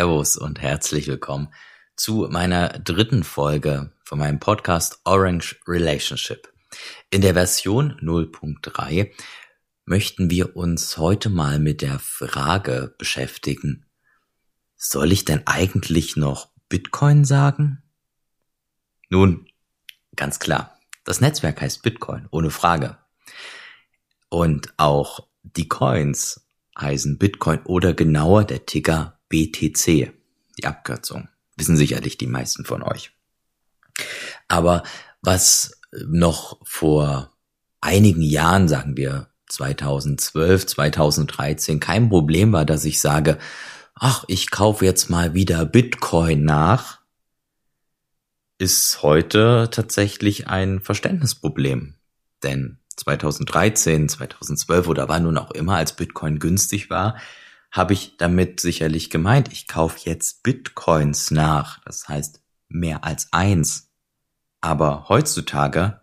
Servus und herzlich willkommen zu meiner dritten Folge von meinem Podcast Orange Relationship. In der Version 0.3 möchten wir uns heute mal mit der Frage beschäftigen, soll ich denn eigentlich noch Bitcoin sagen? Nun, ganz klar, das Netzwerk heißt Bitcoin, ohne Frage. Und auch die Coins heißen Bitcoin oder genauer der Ticker BTC, die Abkürzung. Wissen sicherlich die meisten von euch. Aber was noch vor einigen Jahren, sagen wir 2012, 2013, kein Problem war, dass ich sage, ach, ich kaufe jetzt mal wieder Bitcoin nach, ist heute tatsächlich ein Verständnisproblem. Denn 2013, 2012 oder wann nun auch immer, als Bitcoin günstig war, habe ich damit sicherlich gemeint, ich kaufe jetzt Bitcoins nach, das heißt mehr als eins. Aber heutzutage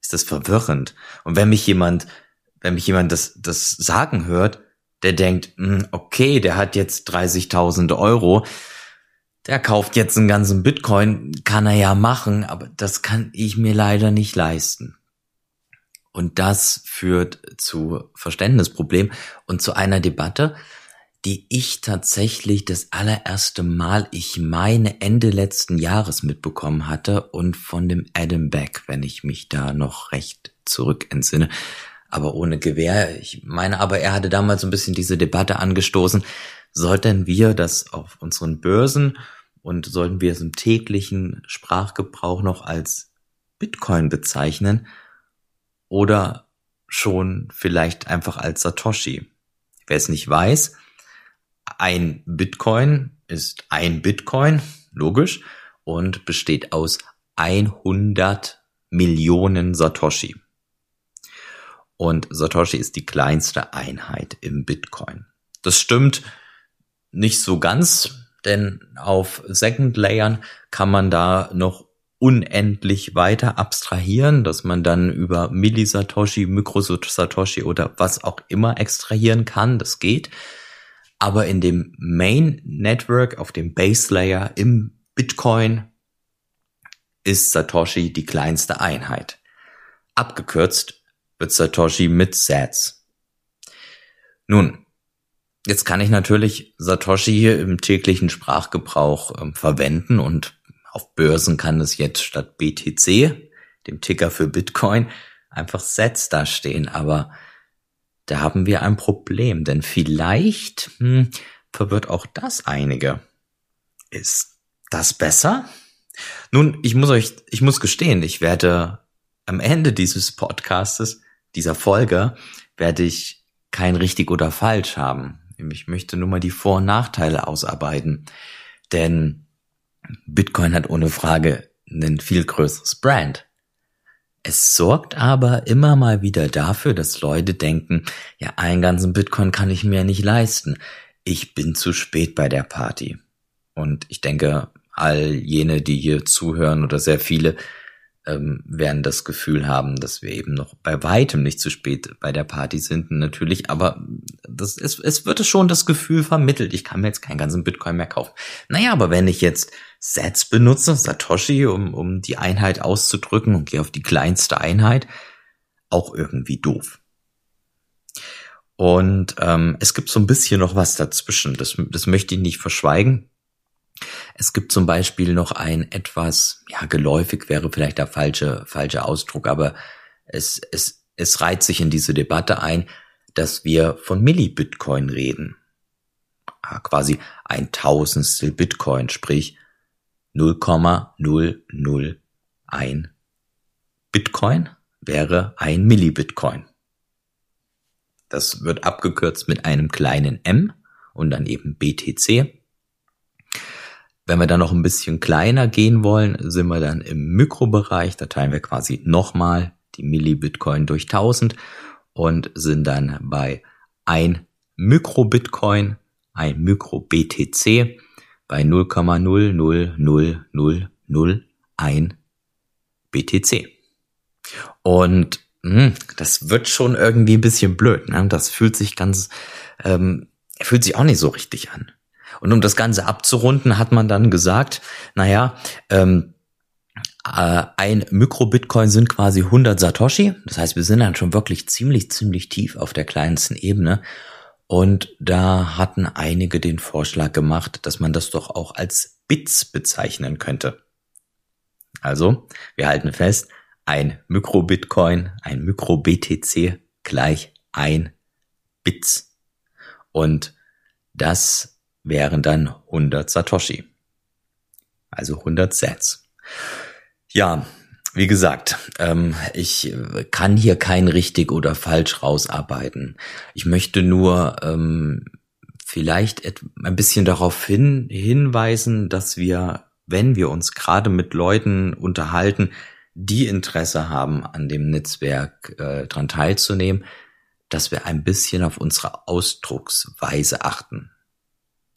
ist das verwirrend. Und wenn mich jemand, wenn mich jemand das, das sagen hört, der denkt, hm, okay, der hat jetzt 30.000 Euro, der kauft jetzt einen ganzen Bitcoin, kann er ja machen, aber das kann ich mir leider nicht leisten. Und das führt zu Verständnisproblemen und zu einer Debatte, die ich tatsächlich das allererste Mal, ich meine Ende letzten Jahres mitbekommen hatte und von dem Adam Beck, wenn ich mich da noch recht zurück entsinne, aber ohne Gewehr. Ich meine aber, er hatte damals so ein bisschen diese Debatte angestoßen, sollten wir das auf unseren Börsen und sollten wir es im täglichen Sprachgebrauch noch als Bitcoin bezeichnen? Oder schon vielleicht einfach als Satoshi. Wer es nicht weiß, ein Bitcoin ist ein Bitcoin, logisch, und besteht aus 100 Millionen Satoshi. Und Satoshi ist die kleinste Einheit im Bitcoin. Das stimmt nicht so ganz, denn auf Second Layern kann man da noch unendlich weiter abstrahieren, dass man dann über Millisatoshi, Mikrosatoshi oder was auch immer extrahieren kann. Das geht. Aber in dem Main Network, auf dem Base Layer im Bitcoin ist Satoshi die kleinste Einheit. Abgekürzt wird Satoshi mit Sats. Nun, jetzt kann ich natürlich Satoshi im täglichen Sprachgebrauch äh, verwenden und auf Börsen kann es jetzt statt BTC, dem Ticker für Bitcoin, einfach Sets da stehen. Aber da haben wir ein Problem, denn vielleicht hm, verwirrt auch das einige. Ist das besser? Nun, ich muss euch, ich muss gestehen, ich werde am Ende dieses Podcastes, dieser Folge, werde ich kein richtig oder falsch haben. Ich möchte nur mal die Vor- und Nachteile ausarbeiten. Denn Bitcoin hat ohne Frage ein viel größeres Brand. Es sorgt aber immer mal wieder dafür, dass Leute denken, ja, einen ganzen Bitcoin kann ich mir nicht leisten. Ich bin zu spät bei der Party. Und ich denke, all jene, die hier zuhören oder sehr viele, ähm, werden das Gefühl haben, dass wir eben noch bei weitem nicht zu spät bei der Party sind, natürlich, aber das, es, es wird schon das Gefühl vermittelt, ich kann mir jetzt keinen ganzen Bitcoin mehr kaufen. Naja, aber wenn ich jetzt Sets benutze, Satoshi, um, um die Einheit auszudrücken und gehe auf die kleinste Einheit, auch irgendwie doof. Und ähm, es gibt so ein bisschen noch was dazwischen, das, das möchte ich nicht verschweigen. Es gibt zum Beispiel noch ein etwas, ja, geläufig wäre vielleicht der falsche, falsche Ausdruck, aber es, es, es reiht sich in diese Debatte ein, dass wir von Millibitcoin reden. Ja, quasi ein Tausendstel Bitcoin, sprich 0,001 Bitcoin wäre ein Millibitcoin. Das wird abgekürzt mit einem kleinen m und dann eben BTC. Wenn wir dann noch ein bisschen kleiner gehen wollen, sind wir dann im Mikrobereich. Da teilen wir quasi nochmal die Millibitcoin durch 1000 und sind dann bei ein Mikrobitcoin, ein Mikro-BTC bei 0,00001 BTC. Und mh, hm, das wird schon irgendwie ein bisschen blöd. Ne? Das fühlt sich ganz, ähm, fühlt sich auch nicht so richtig an. Und um das Ganze abzurunden, hat man dann gesagt, naja, ähm, äh, ein Mikrobitcoin sind quasi 100 Satoshi. Das heißt, wir sind dann schon wirklich ziemlich, ziemlich tief auf der kleinsten Ebene. Und da hatten einige den Vorschlag gemacht, dass man das doch auch als Bits bezeichnen könnte. Also, wir halten fest, ein Mikrobitcoin, ein Mikro-BTC gleich ein Bits. Und das wären dann 100 Satoshi. Also 100 Sets. Ja, wie gesagt, ähm, ich kann hier kein richtig oder falsch rausarbeiten. Ich möchte nur ähm, vielleicht ein bisschen darauf hin, hinweisen, dass wir, wenn wir uns gerade mit Leuten unterhalten, die Interesse haben, an dem Netzwerk äh, dran teilzunehmen, dass wir ein bisschen auf unsere Ausdrucksweise achten.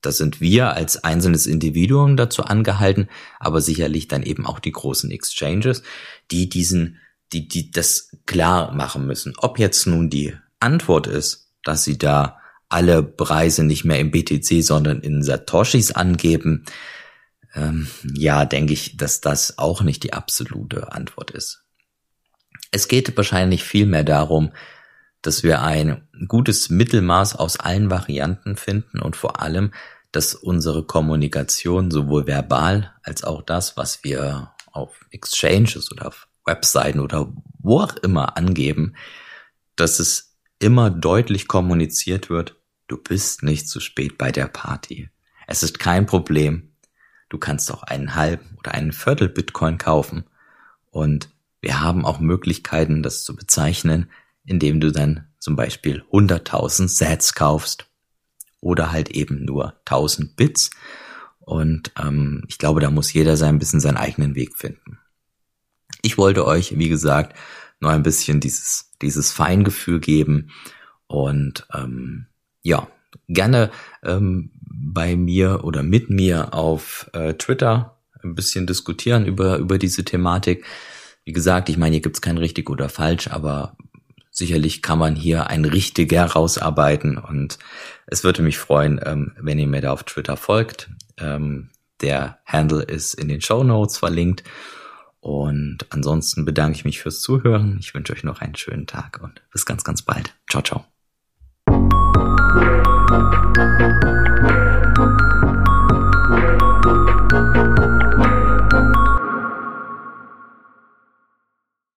Da sind wir als einzelnes Individuum dazu angehalten, aber sicherlich dann eben auch die großen Exchanges, die diesen, die, die das klar machen müssen. Ob jetzt nun die Antwort ist, dass sie da alle Preise nicht mehr im BTC, sondern in Satoshis angeben, ähm, ja, denke ich, dass das auch nicht die absolute Antwort ist. Es geht wahrscheinlich viel mehr darum, dass wir ein gutes Mittelmaß aus allen Varianten finden und vor allem, dass unsere Kommunikation sowohl verbal als auch das, was wir auf Exchanges oder auf Webseiten oder wo auch immer angeben, dass es immer deutlich kommuniziert wird, du bist nicht zu spät bei der Party. Es ist kein Problem. Du kannst auch einen halben oder einen Viertel Bitcoin kaufen und wir haben auch Möglichkeiten, das zu bezeichnen, indem du dann zum Beispiel 100.000 Sets kaufst oder halt eben nur 1000 Bits. Und ähm, ich glaube, da muss jeder sein bisschen seinen eigenen Weg finden. Ich wollte euch, wie gesagt, noch ein bisschen dieses, dieses Feingefühl geben und ähm, ja, gerne ähm, bei mir oder mit mir auf äh, Twitter ein bisschen diskutieren über, über diese Thematik. Wie gesagt, ich meine, hier gibt's kein richtig oder falsch, aber sicherlich kann man hier ein richtiger rausarbeiten und es würde mich freuen, ähm, wenn ihr mir da auf Twitter folgt. Ähm, der Handle ist in den Show Notes verlinkt. Und ansonsten bedanke ich mich fürs Zuhören. Ich wünsche euch noch einen schönen Tag und bis ganz, ganz bald. Ciao, ciao.